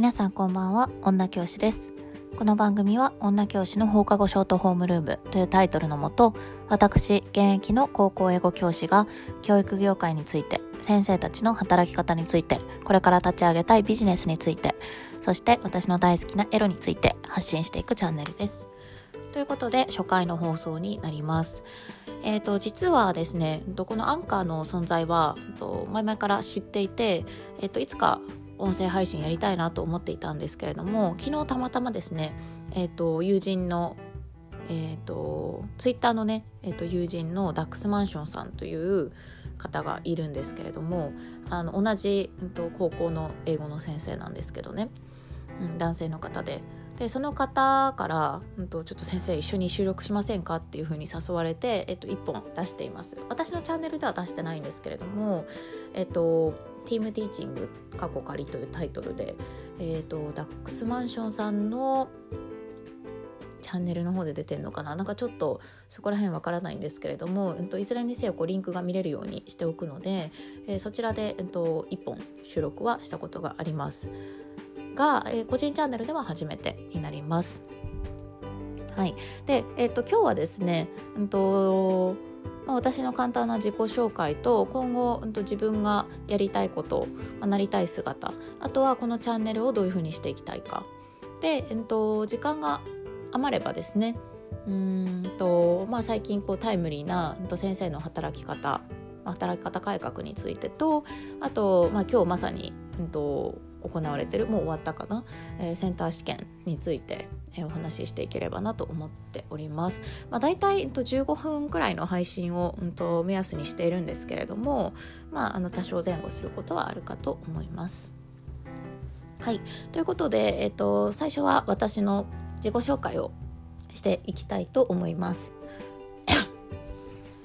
皆さんこんばんは女教師です。この番組は女教師の放課後ショートホームルームというタイトルのもと私現役の高校英語教師が教育業界について先生たちの働き方についてこれから立ち上げたいビジネスについてそして私の大好きなエロについて発信していくチャンネルです。ということで初回の放送になります。えーと、実はですねこのアンカーの存在は前々から知っていて、えーといつか音声配信やりたいなと思っていたんですけれども昨日たまたまですね、えーと、友人のえーと、ツイッターのね、えーと、友人のダックスマンションさんという方がいるんですけれどもあの同じ、うん、と高校の英語の先生なんですけどね、うん、男性の方で。でその方から、うんと、ちょっと先生一緒に収録しませんかっていうふうに誘われて、えっと、1本出しています。私のチャンネルでは出してないんですけれどもえっとティームティーチング過去仮というタイトルで、えーと、ダックスマンションさんのチャンネルの方で出てるのかな？なんかちょっとそこら辺わからないんですけれども、えっと、いずれにせよこうリンクが見れるようにしておくので、えー、そちらで、えっと、1本収録はしたことがあります。が、えー、個人チャンネルでは初めてになります。はい、で、えっと、今日はですね、うんとまあ、私の簡単な自己紹介と今後、うん、と自分がやりたいこと、まあ、なりたい姿あとはこのチャンネルをどういうふうにしていきたいか。で、えっと、時間が余ればですねうんと、まあ、最近こうタイムリーな先生の働き方働き方改革についてとあと、まあ、今日まさに、うんと行われてるもう終わったかな、えー、センター試験について、え、お話ししていければなと思っております。まあ、大体、えっと、15分くらいの配信を、うん、と目安にしているんですけれども、まあ、あの多少前後することはあるかと思います。はい、ということで、えっと、最初は私の自己紹介をしていきたいと思います。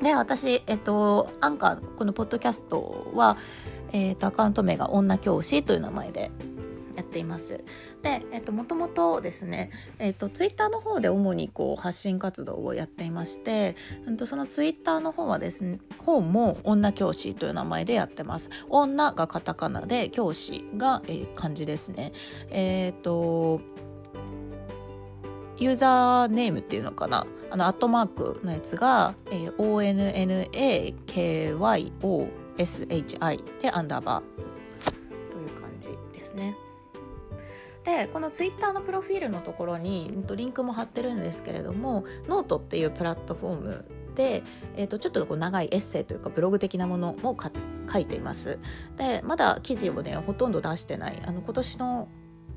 で私、えっと、アンカーこのポッドキャストは、えーと、アカウント名が女教師という名前でています。で、えっ、と、もともとですね、えっ、と、ツイッターの方で主にこう発信活動をやっていまして、うんと、そのツイッターの方はですね、方も女教師という名前でやってます。女がカタカナで、教師が、えー、漢字ですね。えっ、と、ユーザーネームっていうのかな？あの、アットマークのやつが、えー、ONNAKYO SHI でアンダーバーという感じですね。でこのツイッターのプロフィールのところにリンクも貼ってるんですけれどもノートっていうプラットフォームで、えー、とちょっとこう長いエッセイというかブログ的なものも書いていますでまだ記事をねほとんど出してないあの今年の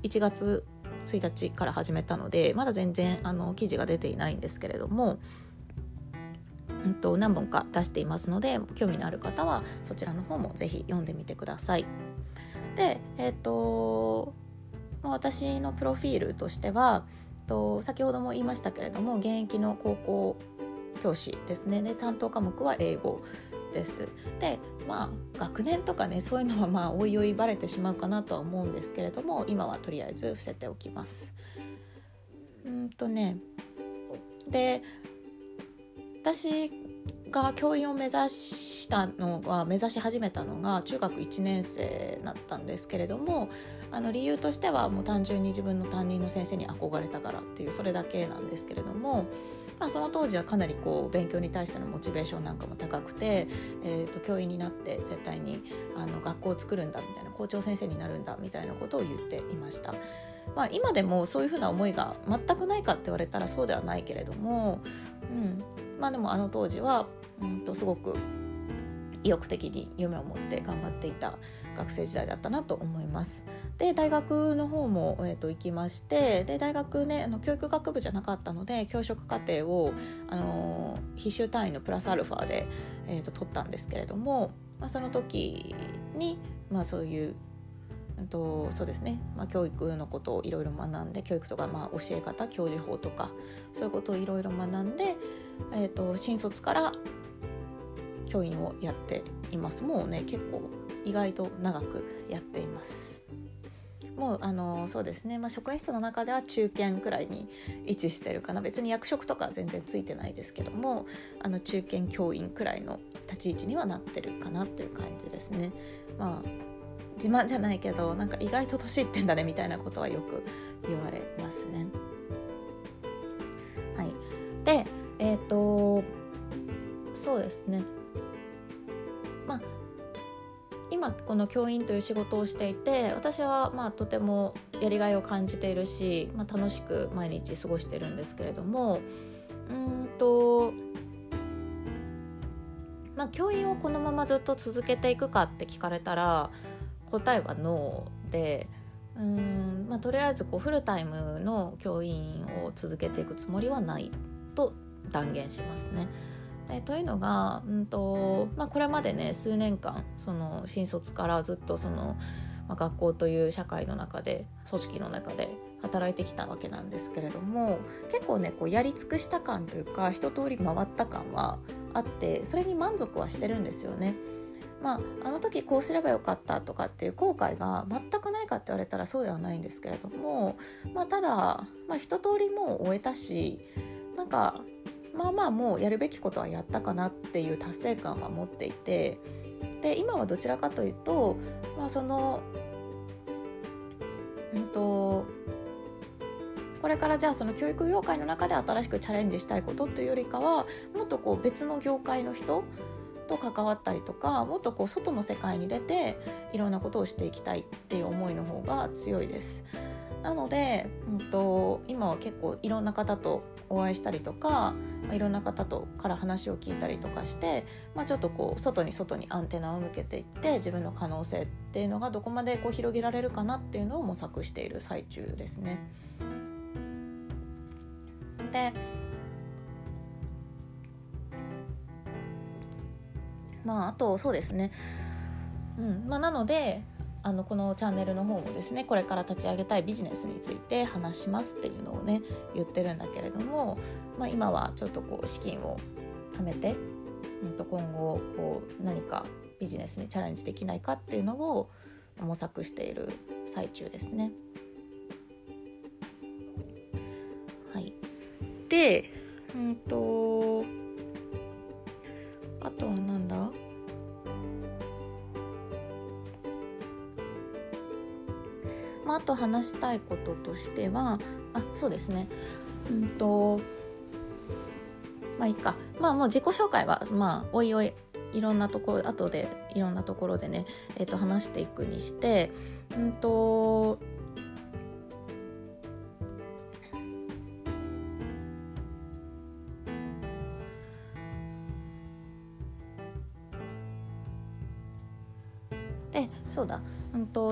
1月1日から始めたのでまだ全然あの記事が出ていないんですけれどもうんと、何本か出していますので興味のある方はそちらの方もぜひ読んでみてください。で、えっ、ー、とま私のプロフィールとしてはと先ほども言いましたけれども現役の高校教師ですねで担当科目は英語です。でまあ学年とかねそういうのはまあおいおいバレてしまうかなとは思うんですけれども今はとりあえず伏せておきます。うんとねで私が教員を目指したのは目指し始めたのが中学1年生だったんですけれどもあの理由としてはもう単純に自分の担任の先生に憧れたからっていうそれだけなんですけれども、まあ、その当時はかなりこう勉強に対してのモチベーションなんかも高くて、えー、と教員になって絶対にあの学校を作るんだみたいな校長先生になるんだみたいなことを言っていました。まあ、今でもそういうふうな思いが全くないかって言われたらそうではないけれども、うん、まあでもあの当時は、うんとすごく意欲的に夢を持って頑張っていた学生時代だったなと思います。で大学の方も、えー、と行きましてで大学ねあの教育学部じゃなかったので教職課程を、あの必修単位のプラスアルファで、えー、と取ったんですけれども、まあ、その時に、まあ、そういうとそうですね、まあ、教育のことをいろいろ学んで教育とか、まあ、教え方教授法とかそういうことをいろいろ学んで、えーと、新卒から教員をやっています。もうね結構意外と長くやっています。もうあのそうですね、まあ、職員室の中では中堅くらいに位置してるかな。別に役職とか全然ついてないですけどもあの中堅教員くらいの立ち位置にはなってるかなという感じですね。まあ自慢じゃないけどなんか意外と年いってんだねみたいなことはよく言われますね。はい、でえっ、ー、とそうですね。まあ今この教員という仕事をしていて私はまあとてもやりがいを感じているし、まあ、楽しく毎日過ごしてるんですけれどもうんとまあ教員をこのままずっと続けていくかって聞かれたら答えはノーでうん、まあ、とりあえずこうフルタイムの教員を続けていくつもりはない。断言しますね。えというのが、うんとまあ、これまでね数年間その新卒からずっとその、まあ、学校という社会の中で組織の中で働いてきたわけなんですけれども結構ねこうやり尽くした感というか一通り回った感はあってそれに満足はしてるんですよね。まあ、あの時こうすればよかったとかっていう後悔が全くないかって言われたらそうではないんですけれども、まあ、ただ、まあ、一通りもう終えたしなんかまあまあもうやるべきことはやったかなっていう達成感は持っていてで今はどちらかというと、まあ、そのうんとこれからじゃあその教育業界の中で新しくチャレンジしたいことというよりかはもっとこう別の業界の人と関わったりとかもっとこう外の世界に出ていろんなことをしていきたいっていう思いの方が強いです。なので、うんと、今は結構いろんな方とお会いしたりとか、まあ、いろんな方とから話を聞いたりとかして、まあ、ちょっとこう外に外にアンテナを向けていって自分の可能性っていうのがどこまでこう広げられるかなっていうのを模索している最中ですね。でまああとそうですね、うんまあ、なのであのこのチャンネルの方もですねこれから立ち上げたいビジネスについて話しますっていうのをね言ってるんだけれども、まあ、今はちょっとこう資金を貯めて、うん、と今後こう何かビジネスにチャレンジできないかっていうのを模索している最中ですね。はい、でうんとあとはなんだ？まあ、あと話したいこととしてはあそうですね。うんとまあいいか。まあもう自己紹介はまあおいおいいろんなところ後でいろんなところでね、えー、と話していくにしてうんと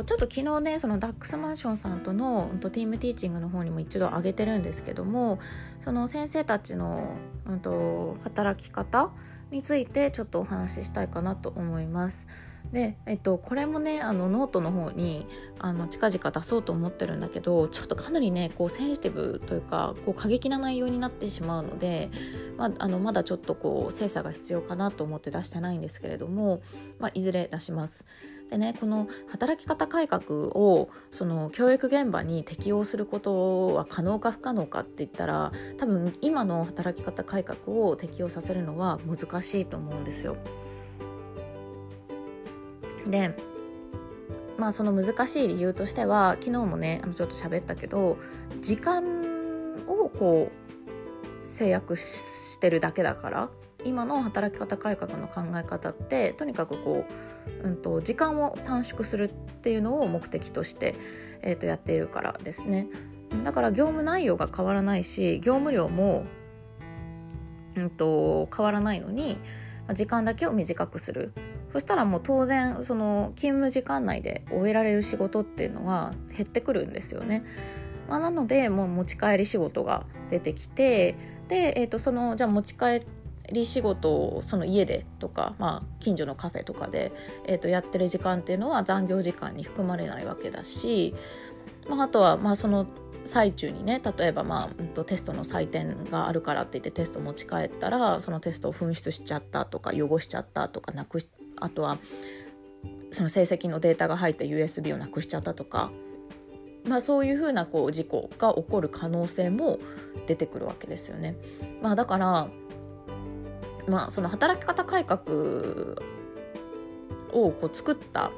ちょっと昨日ねそのダックスマンションさんとの、ティームティーチングの方にも一度上げてるんですけどもその先生たちの、うんと働き方についてちょっとお話ししたいかなと思います。で、えっと、これもねあのノートの方にあの近々出そうと思ってるんだけどちょっとかなりねこうセンシティブというかこう過激な内容になってしまうので、まあ、あのまだちょっとこう精査が必要かなと思って出してないんですけれども、まあ、いずれ出します。でねこの働き方改革をその教育現場に適用することは可能か不可能かって言ったら多分今の働き方改革を適用させるのは難しいと思うんですよ。でまあその難しい理由としては昨日もねちょっと喋ったけど時間をこう制約してるだけだから今の働き方改革の考え方ってとにかくこう、うんと、時間を短縮するっていうのを目的として、えー、とやっているからですねだから業務内容が変わらないし業務量も、うんと、変わらないのに時間だけを短くするそしたらもう当然その勤務時間内で終えられる仕事っていうのは減ってくるんですよね。まあ、なのでもう持ち帰り仕事が出てきてで、えー、とそのじゃあ持ち帰っり仕事をその家でとか、まあ、近所のカフェとかで、えー、とやってる時間っていうのは残業時間に含まれないわけだし、まあ、あとはまあその最中にね例えば、まあ、テストの採点があるからって言ってテスト持ち帰ったらそのテストを紛失しちゃったとか汚しちゃったとかなくあとはその成績のデータが入った USB をなくしちゃったとか、まあ、そういうふうなこう事故が起こる可能性も出てくるわけですよね。まあ、だからまあ、その働き方改革をこう作った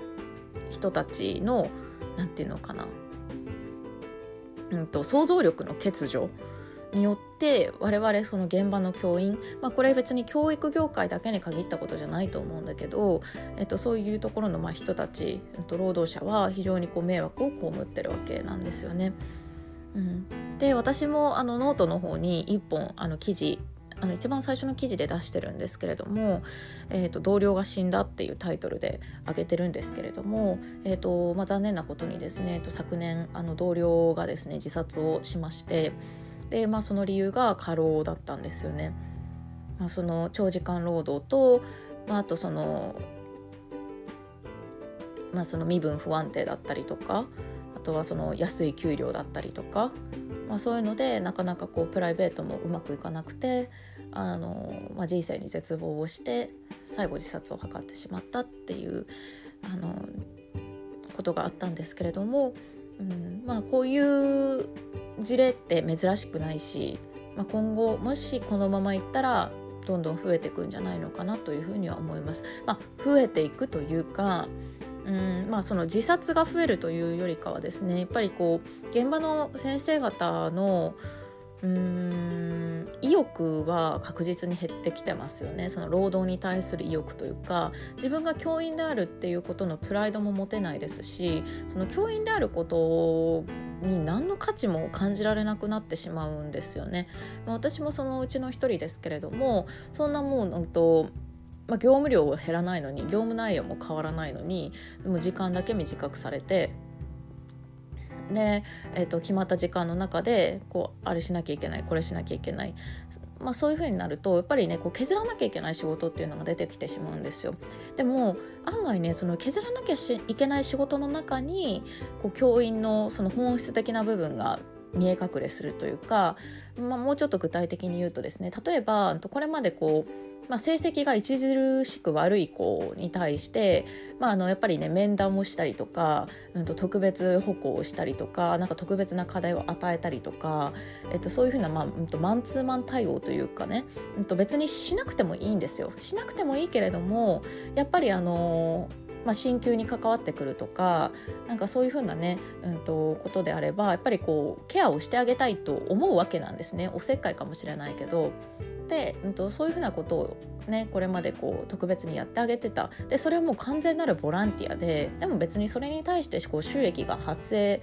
人たちの何て言うのかな、うんと、想像力の欠如によって我々その現場の教員、まあ、これ別に教育業界だけに限ったことじゃないと思うんだけど、えっと、そういうところのまあ人たち、えっと、労働者は非常にこう迷惑を被ってるわけなんですよね。うん、で私もあのノートの方に1本あの記事あの一番最初の記事で出してるんですけれども「えーと、同僚が死んだ」っていうタイトルで挙げてるんですけれども、えーとまあ、残念なことにですね、昨年あの同僚がですね自殺をしましてで、まあ、その理由が過労だったんですよね。まあ、その長時間労働と、まあ、あとその,、まあ、その身分不安定だったりとかあとはその安い給料だったりとかまあ、そういうのでなかなかこうプライベートもうまくいかなくてあの、まあ、人生に絶望をして最後自殺を図ってしまったっていうあのことがあったんですけれども、うんまあ、こういう事例って珍しくないし、まあ、今後もしこのままいったらどんどん増えていくんじゃないのかなというふうには思います。まあ、増えていくというかうんまあ、その自殺が増えるというよりかはですねやっぱりこう現場の先生方のうん意欲は確実に減ってきてますよねその労働に対する意欲というか自分が教員であるっていうことのプライドも持てないですしその教員であることに何の価値も感じられなくなってしまうんですよね。私もそのうちの一人ですけれどもそんなもうとまあ、業務量は減らないのに業務内容も変わらないのにでも時間だけ短くされてで、えーと、決まった時間の中でこうあれしなきゃいけないこれしなきゃいけない、まあ、そういうふうになるとやっぱりねこう削らなきゃいけない仕事っていうのが出てきてしまうんですよ。でも案外ねその削らなきゃいけない仕事の中にこう教員のその本質的な部分が見え隠れするというか、まあ、もうちょっと具体的に言うとですね例えばこれまでこうまあ、成績が著しく悪い子に対して、まあ、あのやっぱりね面談もしたりとか、うん、と特別歩行をしたりとかなんか特別な課題を与えたりとか、えっと、そういうふうな、まあうん、とマンツーマン対応というかね、うん、と別にしなくてもいいんですよ。しなくてもいいけれどもやっぱりあのまあ、進級に関わってくるとかなんかそういうふうなね、うんと、ことであればやっぱりこうケアをしてあげたいと思うわけなんですね。おせっかいかもしれないけど。で、うんと、そういうふうなことをねこれまでこう特別にやってあげてた。でそれはもう完全なるボランティアででも別にそれに対してこう収益が発生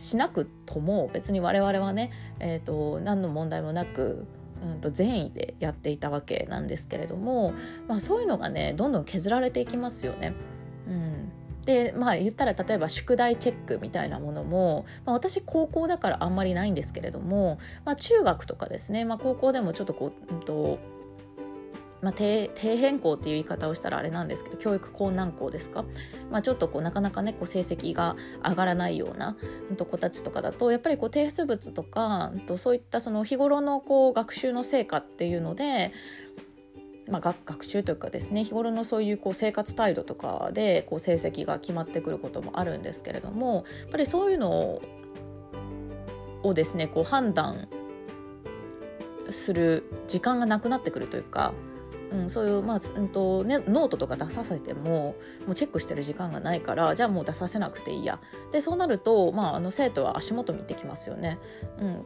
しなくとも別に我々はね、えーと、何の問題もなくうんと善意でやっていたわけなんですけれども、まあ、そういうのがねどんどん削られていきますよね。うん、でまあ言ったら例えば宿題チェックみたいなものも、まあ、私高校だからあんまりないんですけれども、まあ、中学とかですね、まあ、高校でもちょっとこう、うんとまあ、低低変更っていう言い方をしたらあれなんですけど教育困難校ですか、まあ、ちょっとこうなかなかねこう成績が上がらないような子たちとかだとやっぱりこう提出物とかとそういったその日頃のこう学習の成果っていうのでまあ、学習というかですね日頃のそういうこう生活態度とかでこう成績が決まってくることもあるんですけれどもやっぱりそういうのをですねこう判断する時間がなくなってくるというか、うん、そういう、まあうんとね、ノートとか出させてももうチェックしてる時間がないからじゃあもう出させなくていいや。でそうなると、まあ、あの生徒は足元見てきますよね、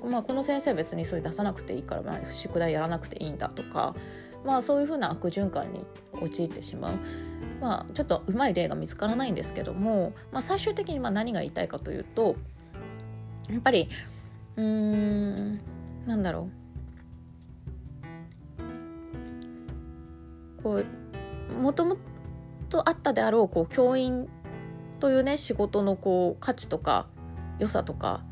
うんまあ、この先生別にそれ出さなくていいから、まあ、宿題やらなくていいんだとかまあ、そういうふうな悪循環に陥ってしまう。まあ、ちょっとうまい例が見つからないんですけども、まあ、最終的にまあ何が言いたいかというとやっぱりうーんなんだろう。こうもともとあったであろうこう教員というね仕事のこう価値とか良さとか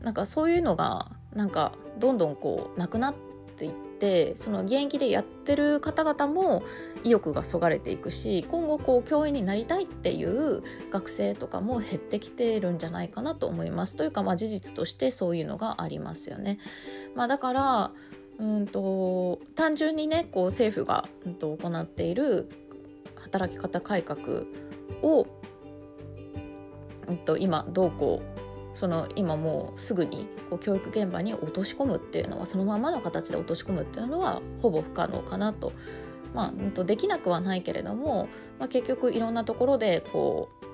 なんかそういうのがなんかどんどんこうなくなっていってその現役でやってる方々も意欲がそがれていくし今後こう教員になりたいっていう学生とかも減ってきてるんじゃないかなと思いますというかまあ事実としてそういうのがありますよね。まあ、だからうんと単純にねこう政府が、うん、と行っている働き方改革を、うん、と今どうこうその今もうすぐにこう教育現場に落とし込むっていうのはそのままの形で落とし込むっていうのはほぼ不可能かなと。まあ、できなくはないけれども、まあ、結局いろんなところでこう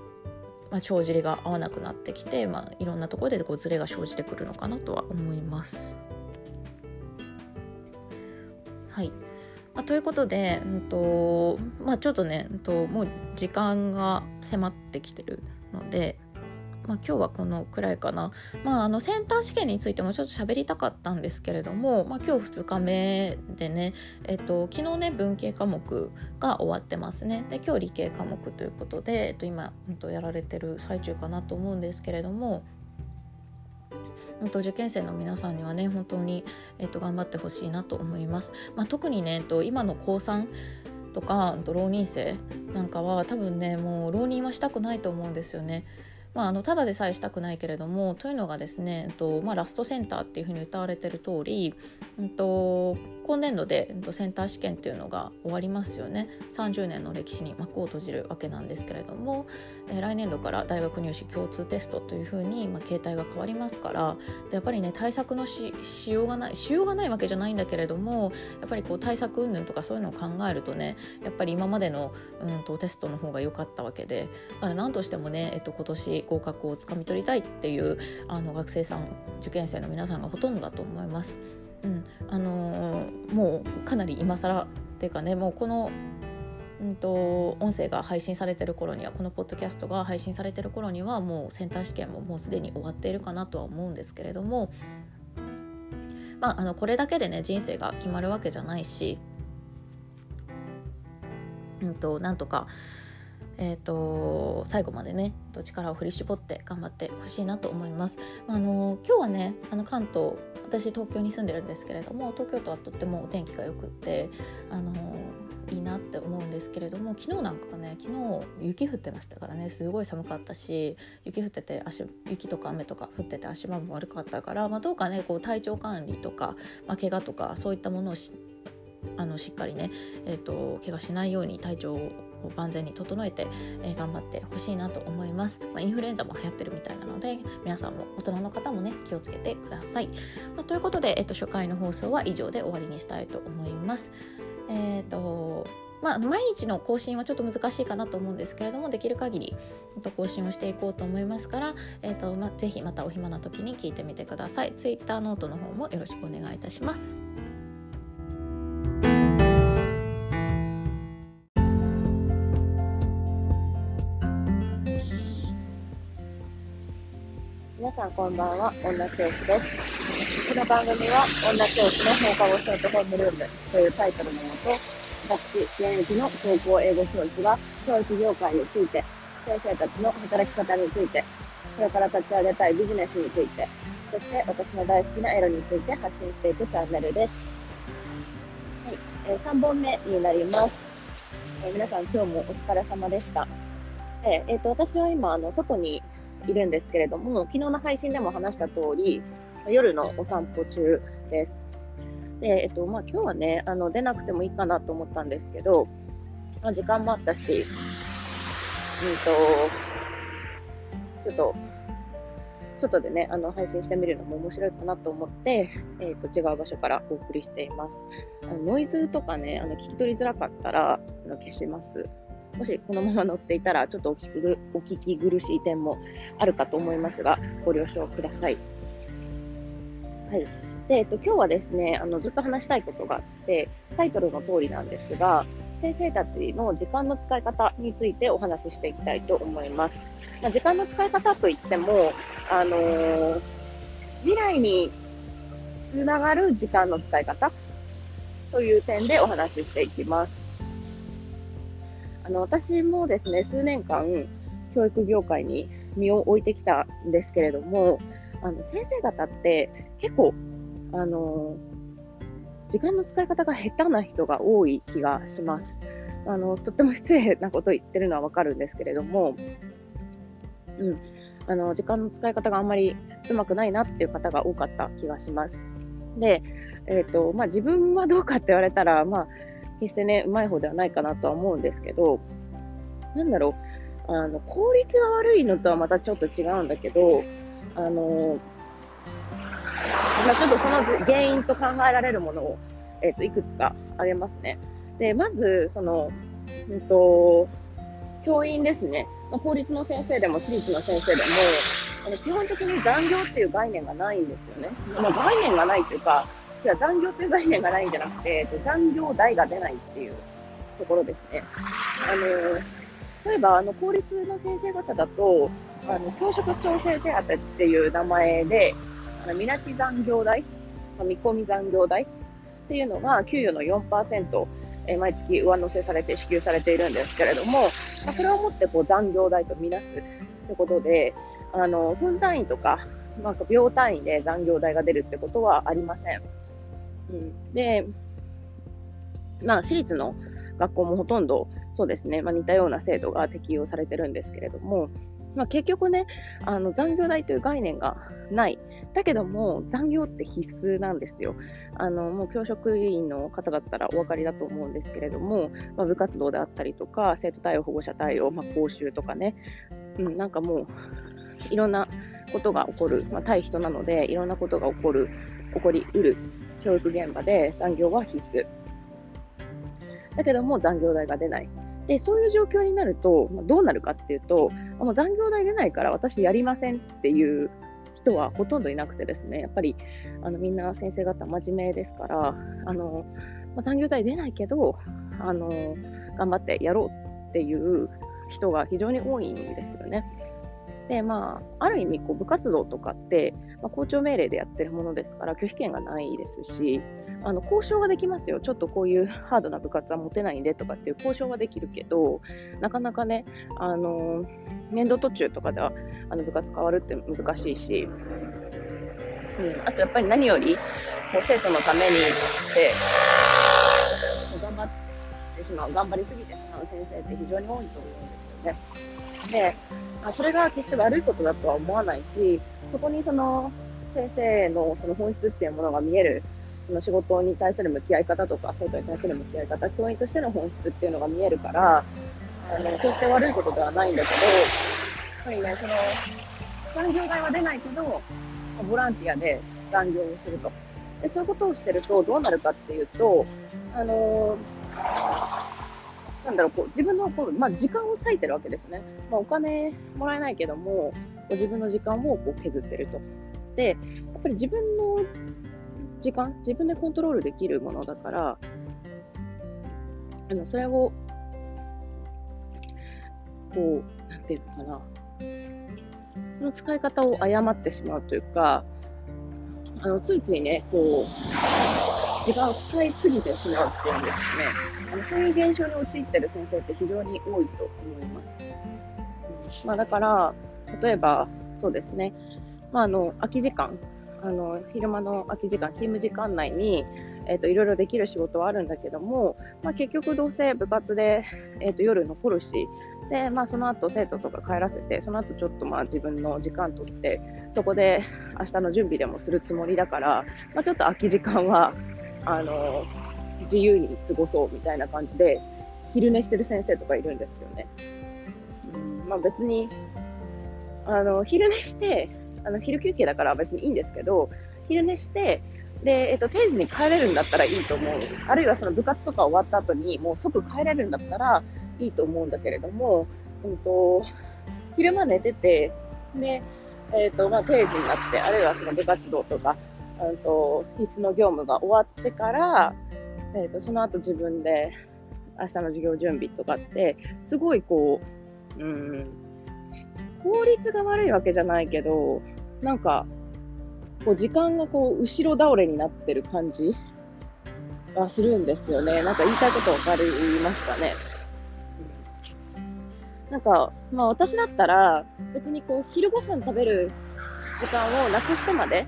まあ、帳尻が合わなくなってきて、まあ、いろんなところでこうズレが生じてくるのかなとは思います。はいまあ、ということで、うんとまあ、ちょっとね、うんと、もう時間が迫ってきてるので、まあ、今日はこのくらいかな、まあ、あのセンター試験についてもちょっと喋りたかったんですけれども、まあ、今日2日目でね、えっと、昨日ね文系科目が終わってますねで今日理系科目ということで、えっと、今、うん、とやられてる最中かなと思うんですけれども。と受験生の皆さんにはね本当に、えっと、頑張ってほしいなと思います。まあ、特にね、えっと、今の高3とか浪人生なんかは多分ねもう浪人はしたくないと思うんですよね。まあ、あのただでさえしたくないけれどもというのがですね、えっとまあ、ラストセンターっていうふうに歌われてる通り、えっと、今年度で、センター試験っていうのが終わりますよね30年の歴史に幕を閉じるわけなんですけれども、来年度から大学入試共通テストというふうに、まあ、形態が変わりますからでやっぱりね対策のししようがないしようがないわけじゃないんだけれどもやっぱりこう対策云々とかそういうのを考えるとねやっぱり今までの、うんと、テストの方が良かったわけでだから何としてもね、えっと、今年合格をつかみ取りたいっていうあの学生さん受験生の皆さんがほとんどだと思います。うん。あのー、もうかなり今更っていうかねもうこのうんと、音声が配信されてる頃にはこのポッドキャストが配信されてる頃にはもうセンター試験ももうすでに終わっているかなとは思うんですけれども、まあ、あのこれだけでね人生が決まるわけじゃないし、うんと、なんとかえーと、最後までね力を振り絞って頑張ってほしいなと思います。あの今日はねあの関東私東京に住んでるんですけれども東京都はとってもお天気がよくってあのいいなって思うんですけれども昨日なんかね昨日雪降ってましたからねすごい寒かったし雪降ってて足雪とか雨とか降ってて足場も悪かったから、まあ、どうかねこう体調管理とか、まあ、怪我とかそういったものをしあのしっかりね、えーと、怪我しないように体調を万全に整えて、えー、頑張ってほしいなと思います、まあ、インフルエンザも流行ってるみたいなので皆さんも大人の方もね気をつけてください、まあ、ということで、えーと、初回の放送は以上で終わりにしたいと思います。えっ、とまあ、毎日の更新はちょっと難しいかなと思うんですけれどもできる限り更新をしていこうと思いますから、えーとま、ぜひまたお暇な時に聞いてみてください。Twitter ノートの方もよろしくお願いいたします。皆さんこんばんは、女教師です。この番組は、女教師の放課後ショートホームルームというタイトルのもと、私、現役の高校英語教師が教育業界について、先生たちの働き方について、これから立ち上げたいビジネスについて、そして私の大好きなエロについて発信していくチャンネルです。はい、えー、3本目になります。えー、皆さん今日もお疲れ様でした。でえーと私は今あの外にいるんですけれども、昨日の配信でも話した通り、夜のお散歩中です。で、えっと、まあ、今日はね、あの、出なくてもいいかなと思ったんですけど、まあ、時間もあったし、うんと、ちょっと、外でね、あの、配信してみるのも面白いかなと思って、えっ、と、違う場所からお送りしています。あのノイズとかね、あの、聞き取りづらかったら、あの消します。もしこのまま乗っていたら、ちょっとお聞きお聞き苦しい点もあるかと思いますが、ご了承ください。はい。で、えっと、今日はですね、あの、ずっと話したいことがあって、タイトルの通りなんですが、先生たちの時間の使い方についてお話ししていきたいと思います。まあ、時間の使い方といっても、あのー、未来につながる時間の使い方という点でお話ししていきます。あの、私もですね、数年間、教育業界に身を置いてきたんですけれども、あの、先生方って結構、あの、時間の使い方が下手な人が多い気がします。あの、とっても失礼なことを言ってるのはわかるんですけれども、うん、あの、時間の使い方があんまりうまくないなっていう方が多かった気がします。で、え、ー、と、まあ、自分はどうかって言われたら、まあ、決してね、うまい方ではないかなとは思うんですけど、なんだろう、あの、効率が悪いのとはまたちょっと違うんだけど、あの、まあ、ちょっとその原因と考えられるものを、えっ、ー、と、いくつか挙げますね。で、まず、その、うんと、教員ですね。まあ、公立の先生でも私立の先生でも、あの基本的に残業っていう概念がないんですよね。まあ、概念がないというか、違う、残業という概念がないんじゃなくて、残業代が出ないっていうところですね。あの例えば、あの、公立の先生方だと、あの、教職調整手当っていう名前で、あの、みなし残業代、見込み残業代っていうのが、給与の4%、え毎月上乗せされて支給されているんですけれども、まあ、それをもってこう残業代とみなすってことで、あの、分単位とか、なんか秒単位で残業代が出るってことはありません。うん、で、まあ、私立の学校もほとんどそうですね、まあ、似たような制度が適用されてるんですけれども、まあ、結局ね、あの残業代という概念がない。だけども、残業って必須なんですよ。あのもう教職員の方だったらお分かりだと思うんですけれども、まあ、部活動であったりとか、生徒対応、保護者対応、まあ、講習とかね、うん、なんかもう、いろんなことが起こる、まあ、対人なので、いろんなことが起こる、起こりうる。教育現場で残業は必須。だけども残業代が出ない。で、そういう状況になると、まあ、どうなるかっていうと、もう残業代出ないから私やりませんっていう人はほとんどいなくてですね、やっぱりあのみんな先生方真面目ですから、あのまあ、残業代出ないけど、あの頑張ってやろうっていう人が非常に多いんですよね。で、まあ、ある意味こう部活動とかって、まあ、校長命令でやってるものですから拒否権がないですし、あの交渉ができますよ、ちょっとこういう ハードな部活は持てないんでとかっていう交渉はできるけど、なかなかね、あの年度途中とかではあの部活変わるって難しいし、うん、あとやっぱり何より、こう生徒のためにって頑張ってしまう、頑張りすぎてしまう先生って非常に多いと思うんですよね。で、まあ、それが決して悪いことだとは思わないし、そこにその先生のその本質っていうものが見えるその仕事に対する向き合い方とか、生徒に対する向き合い方、教員としての本質っていうのが見えるから、あの決して悪いことではないんだけど、やっぱりね、その、残業代は出ないけど、ボランティアで残業をすると。でそういうことをしてるとどうなるかっていうと、あのなんだろう、こう自分のこう、まあ、時間を割いてるわけですね。まあ、お金もらえないけども、自分の時間をこう削ってると。で、やっぱり自分の時間、自分でコントロールできるものだから、あのそれを、こう、なんていうのかな、その使い方を誤ってしまうというか、あのついついね、こう、時間を使いすぎてしまうっていうんですかね、のそういう現象に陥ってる先生って非常に多いと思います。まあ、だから、例えば、そうですね、まあ、あの空き時間、あの昼間の空き時間、勤務時間内に、えーと、いろいろできる仕事はあるんだけども、まあ、結局どうせ部活で、えーと、夜残るし、でまあ、その後生徒とか帰らせて、その後ちょっとまあ自分の時間取って、そこで明日の準備でもするつもりだから、まあ、ちょっと空き時間はあの自由に過ごそうみたいな感じで、昼寝してる先生とかいるんですよね。うんまあ、別にあの昼寝してあの昼休憩だから別にいいんですけど、昼寝して、で、えっと、定時に帰れるんだったらいいと思う。あるいはその部活とか終わった後にもう即帰れるんだったらいいと思うんだけれども、うんと、昼間寝てて、で、えっ、と、まあ、定時になって、あるいはその部活動とか、うんと、必須の業務が終わってから、えっ、と、その後自分で明日の授業準備とかって、すごいこう、うん、効率が悪いわけじゃないけど、なんか、こう時間がこう後ろ倒れになってる感じがするんですよね。なんか言いたいことわかりますかね？なんか、まあ私だったら、別にこう昼ご飯食べる時間をなくしてまで、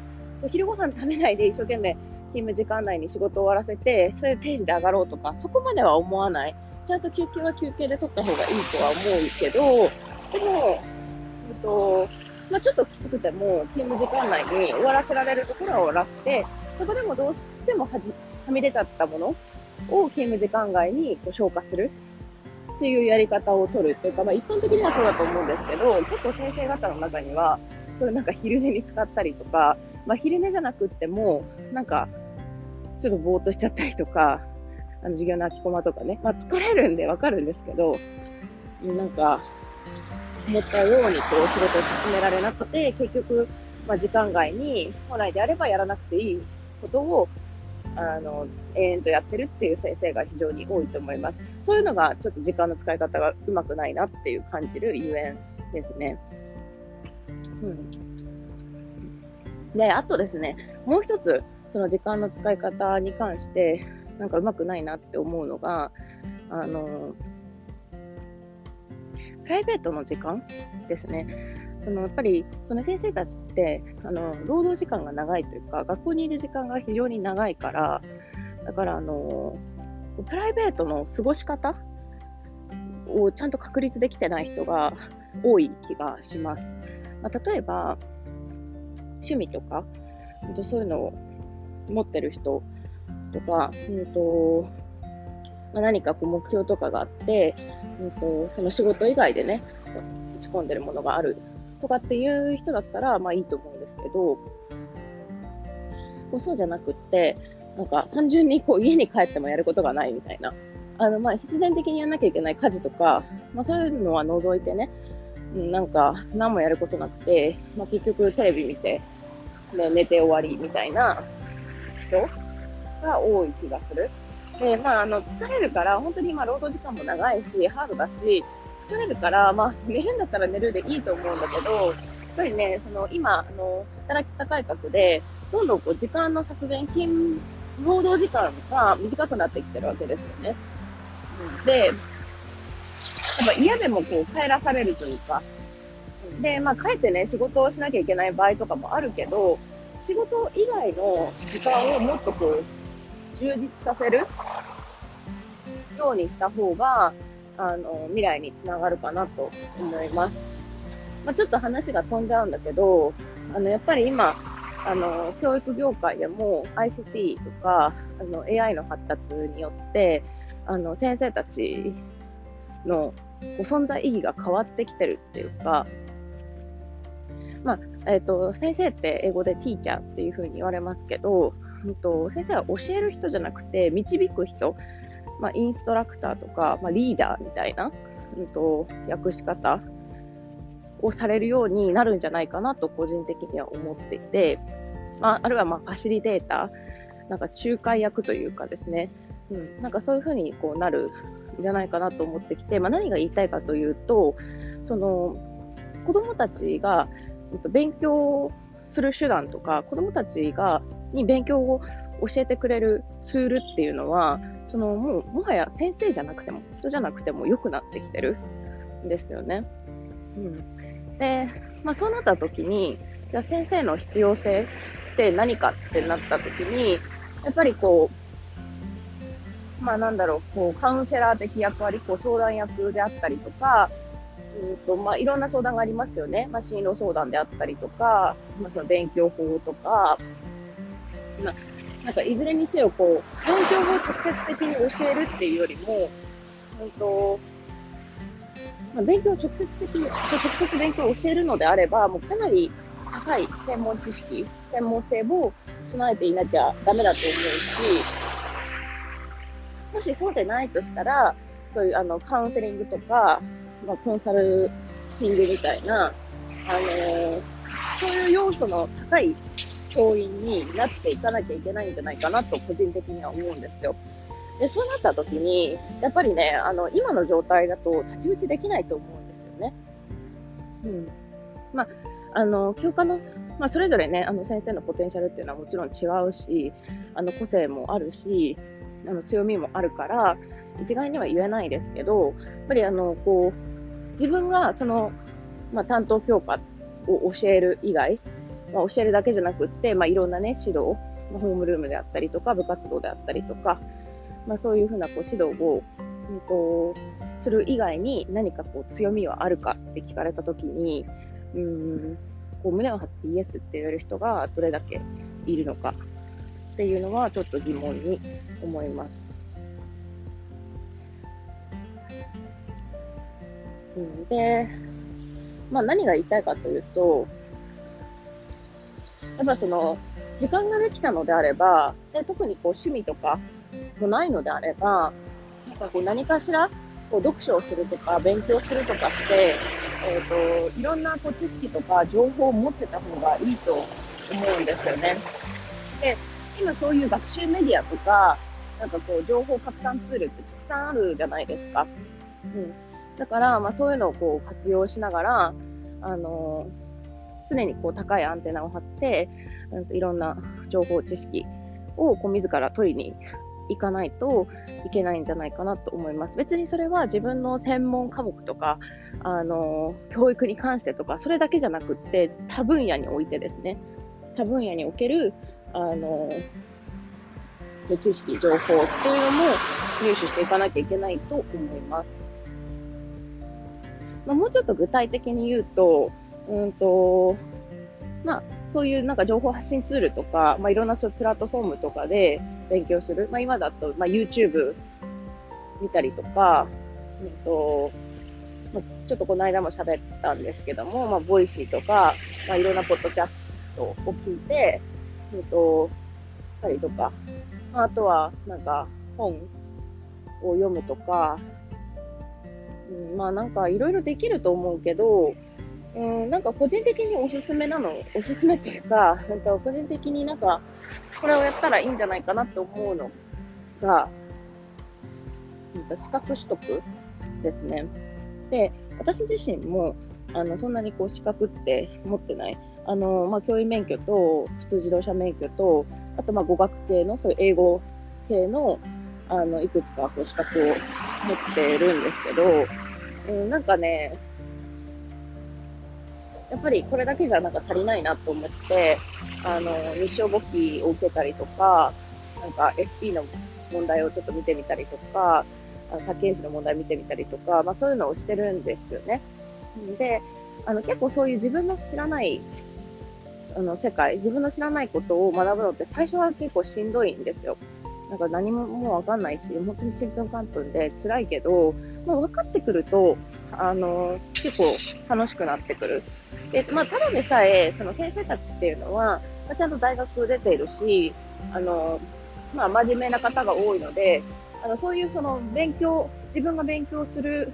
昼ご飯食べないで一生懸命勤務時間内に仕事を終わらせて、それで定時で上がろうとか、そこまでは思わない。ちゃんと休憩は休憩で取った方がいいとは思うけど、でも、えっと、まあ、ちょっときつくても、勤務時間内に終わらせられるところは終わらせて、そこでもどうしてもはじはみ出ちゃったものを勤務時間外にこう消化するっていうやり方を取るっていうか、まあ、一般的にはそうだと思うんですけど、結構先生方の中には、それなんか昼寝に使ったりとか、まあ、昼寝じゃなくっても、なんか、ちょっとぼーっとしちゃったりとか、あの授業の空きコマとかね、まあ、疲れるんでわかるんですけど、なんか、思ったようにこう仕事を進められなくて、結局、まあ、時間外に本来であればやらなくていいことをあの延々とやってるっていう先生が非常に多いと思います。そういうのがちょっと時間の使い方がうまくないなっていう感じるゆえんですね。うん、で、あとですね、もう一つ、その時間の使い方に関して、なんかうまくないなって思うのが、あの、プライベートの時間ですね。そのやっぱりその先生たちってあの労働時間が長いというか学校にいる時間が非常に長いからだからあのプライベートの過ごし方をちゃんと確立できてない人が多い気がします。まあ、例えば趣味とかそういうのを持ってる人とか、うんとまあ、何かこう目標とかがあって、うんとその仕事以外でね打ち込んでるものがあるとかっていう人だったら、まあいいと思うんですけどこう、そうじゃなくって、なんか単純にこう家に帰ってもやることがないみたいな。あの、まあ必然的にやんなきゃいけない家事とか、まあそういうのは除いてね、なんか何もやることなくて、まあ結局テレビ見て、ね、寝て終わりみたいな人が多い気がする。で、まああの疲れるから、本当に今労働時間も長いし、ハードだし、疲れるから、まあ、寝るんだったら寝るでいいと思うんだけど、やっぱりね、その今、あの、働き方改革で、どんどんこう時間の削減、勤、労働時間が短くなってきてるわけですよね。で、やっぱ嫌でもこう帰らされるというか、で、まあ帰ってね、仕事をしなきゃいけない場合とかもあるけど、仕事以外の時間をもっとこう、充実させるようにした方が、あの、未来につながるかなと思います。まあ、ちょっと話が飛んじゃうんだけど、あの、やっぱり今、あの、教育業界でも ICT とか、あの、AI の発達によって、あの、先生たちの存在意義が変わってきてるっていうか、まあ、え、ー、と、先生って英語でティーチャーっていう風に言われますけど、うんと、先生は教える人じゃなくて導く人まあ、インストラクターとか、まあ、リーダーみたいな、うんと、訳し方をされるようになるんじゃないかなと個人的には思っていて、まあ、あるいはまあファシリテーター、なんか仲介役というかですね、うん、なんかそういうふうにこうなるんじゃないかなと思ってきて、まあ、何が言いたいかというと、その子供たちが勉強する手段とか、子供たちがに勉強を教えてくれるツールっていうのは、そのもうもはや先生じゃなくても人じゃなくても良くなってきてるんですよね。うん、で、まあ、そうなった時にじゃあ先生の必要性って何かってなった時にやっぱりこうまあなんだろうこうカウンセラー的役割こう相談役であったりとかうんとまあ、いろんな相談がありますよね。まあ、進路相談であったりとか、まあ、その勉強法とか、まあ、なんかいずれにせよこう、勉強法を直接的に教えるっていうよりも、本当まあ、勉強を直接的に、直接勉強を教えるのであれば、もうかなり高い専門知識、専門性を備えていなきゃダメだと思うし、もしそうでないとしたら、そういうあのカウンセリングとか、まあ、コンサルティングみたいな、あのー、そういう要素の高い教員になっていかなきゃいけないんじゃないかなと個人的には思うんですよ。で、そうなった時に、やっぱりね、あの、今の状態だと太刀打ちできないと思うんですよね。うん。まあ、あの、教科の、まあ、それぞれね、あの、先生のポテンシャルっていうのはもちろん違うし、あの、個性もあるし、あの、強みもあるから、一概には言えないですけど、やっぱりあの、こう、自分がその、まあ、担当教科を教える以外、まあ、教えるだけじゃなくって、まあ、いろんなね、指導、まあ、ホームルームであったりとか、部活動であったりとか、まあ、そういうふうなこう指導を、うんと、する以外に何かこう強みはあるかって聞かれたときに、うん、こう胸を張ってイエスって言える人がどれだけいるのか。っていうのはちょっと疑問に思います。うん、で、まあ、何が言いたいかというと、やっぱその、時間ができたのであれば、で特にこう趣味とかもないのであれば、なんかこう何かしら、こう読書をするとか、勉強するとかして、えっ、ー、と、いろんなこう知識とか情報を持ってた方がいいと思うんですよね。で、今そういう学習メディアとか、なんかこう、情報拡散ツールってたくさんあるじゃないですか。うん。だから、まあそういうのをこう活用しながら、あのー、常にこう高いアンテナを張って、うんいろんな情報、知識をこう自ら取りに行かないといけないんじゃないかなと思います。別にそれは自分の専門科目とか、あの、教育に関してとか、それだけじゃなくって、多分野においてですね、多分野における、あの、知識、情報っていうのも入手していかなきゃいけないと思います。まあ、もうちょっと具体的に言うと、うんと、まあ、そういうなんか情報発信ツールとか、まあ、いろんなそういうプラットフォームとかで勉強する。まあ、今だと、まあ、YouTube 見たりとか、うんと、ちょっとこの間も喋ったんですけども、まあ、 Voicy とか、まあ、いろんなポッドキャストを聞いて、うんと、たりとか、あ、とは、なんか、本を読むとか、うん、まあなんかいろいろできると思うけど、うん、なんか個人的におすすめなの、おすすめっていうか、本当個人的になんか、これをやったらいいんじゃないかなって思うのが、資格取得ですね。で、私自身も、あの、そんなにこう資格って持ってない。あの、まあ、教員免許と、普通自動車免許と、あと、ま、語学系の、そういう英語系の、あの、いくつかこう資格を持ってるんですけど、うん、なんかね、やっぱりこれだけじゃなんか足りないなと思って、あの、日照簿記を受けたりとか、なんか FP の問題をちょっと見てみたりとか、家計士の問題見てみたりとか、まあそういうのをしてるんですよね。で、あの結構そういう自分の知らないあの世界、自分の知らないことを学ぶのって最初は結構しんどいんですよ。なんか何ももうわかんないし、本当にちんぷんかんぷんで辛いけど、まあ、分かってくると、あの、結構楽しくなってくる。で、まあ、ただでさえ、その先生たちっていうのは、まあ、ちゃんと大学出ているし、あの、まあ、真面目な方が多いので、あの、そういうその勉強、自分が勉強する、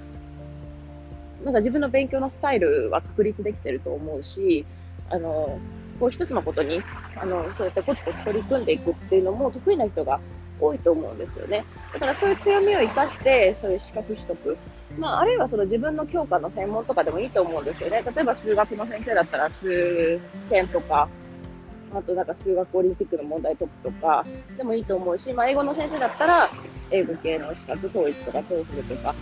なんか自分の勉強のスタイルは確立できてると思うし、あの、こう一つのことに、あの、そうやってコツコツ取り組んでいくっていうのも得意な人が多いと思うんですよね。だからそういう強みを生かして、そういう資格取得。まあ、あるいはその自分の教科の専門とかでもいいと思うんですよね。例えば数学の先生だったら数検とか、あとなんか数学オリンピックの問題解くとかでもいいと思うし、まあ、英語の先生だったら英語系の資格、 TOEIC とか、 TOEFL とか、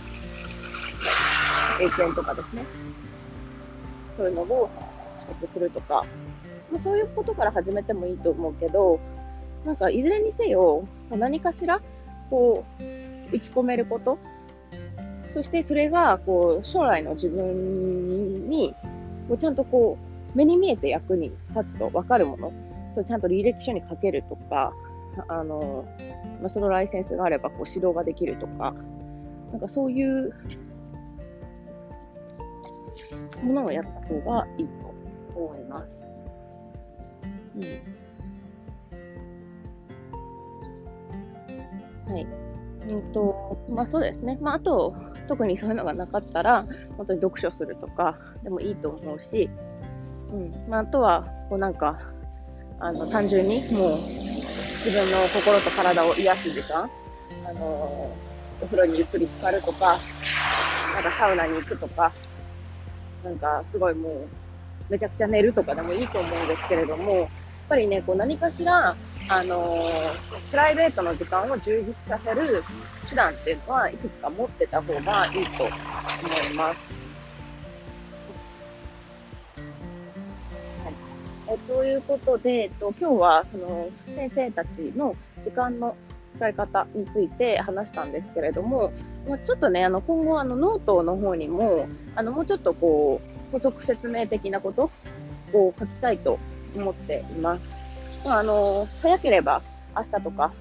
英検とかですね。そういうのを取得するとか、まあ、そういうことから始めてもいいと思うけど、なんかいずれにせよ、何かしら、こう、打ち込めること、そしてそれが、こう、将来の自分に、こうちゃんとこう、目に見えて役に立つと分かるもの、それちゃんと履歴書に書けるとか、あの、まあ、そのライセンスがあればこう指導ができるとか、なんかそういうものをやった方がいいと思います。うん。はい。えっと、まあそうですね。まああと、特にそういうのがなかったら、本当に読書するとかでもいいと思うし、うん。まああとは、こうなんか、あの、単純にもう、自分の心と体を癒す時間、あのお風呂にゆっくり浸かるとか、なんかサウナに行くとか、なんかすごいもう、めちゃくちゃ寝るとかでもいいと思うんですけれども、ぱりね、こう何かしら、あのプライベートの時間を充実させる手段っていうのはいくつか持ってた方がいいと思います。はいえということで、えっと、今日はその先生たちの時間の使い方について話したんですけれども、まあ、ちょっとね、あの今後あのノートの方にも、あのもうちょっとこう補足説明的なことを書きたいと思っています。まあ、あの、早ければ明日とか、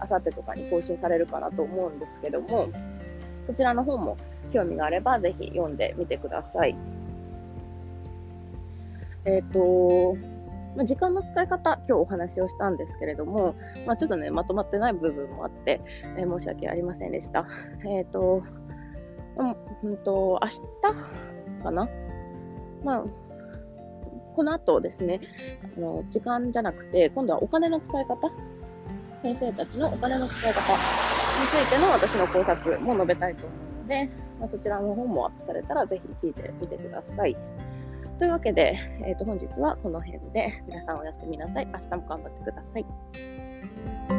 明後日とかに更新されるかなと思うんですけども、こちらの方も興味があればぜひ読んでみてください。えっ、ー、と、まあ、時間の使い方、今日お話をしたんですけれども、まあ、ちょっとね、まとまってない部分もあって、えー、申し訳ありませんでした。えっ、ー、と、うんうんと、明日かな？まあ、この後ですね、あの時間じゃなくて、今度はお金の使い方、先生たちのお金の使い方についての私の考察も述べたいと思うので、まあ、そちらの本もアップされたらぜひ聞いてみてください。というわけで、えー、と本日はこの辺で皆さんおやすみなさい。明日も頑張ってください。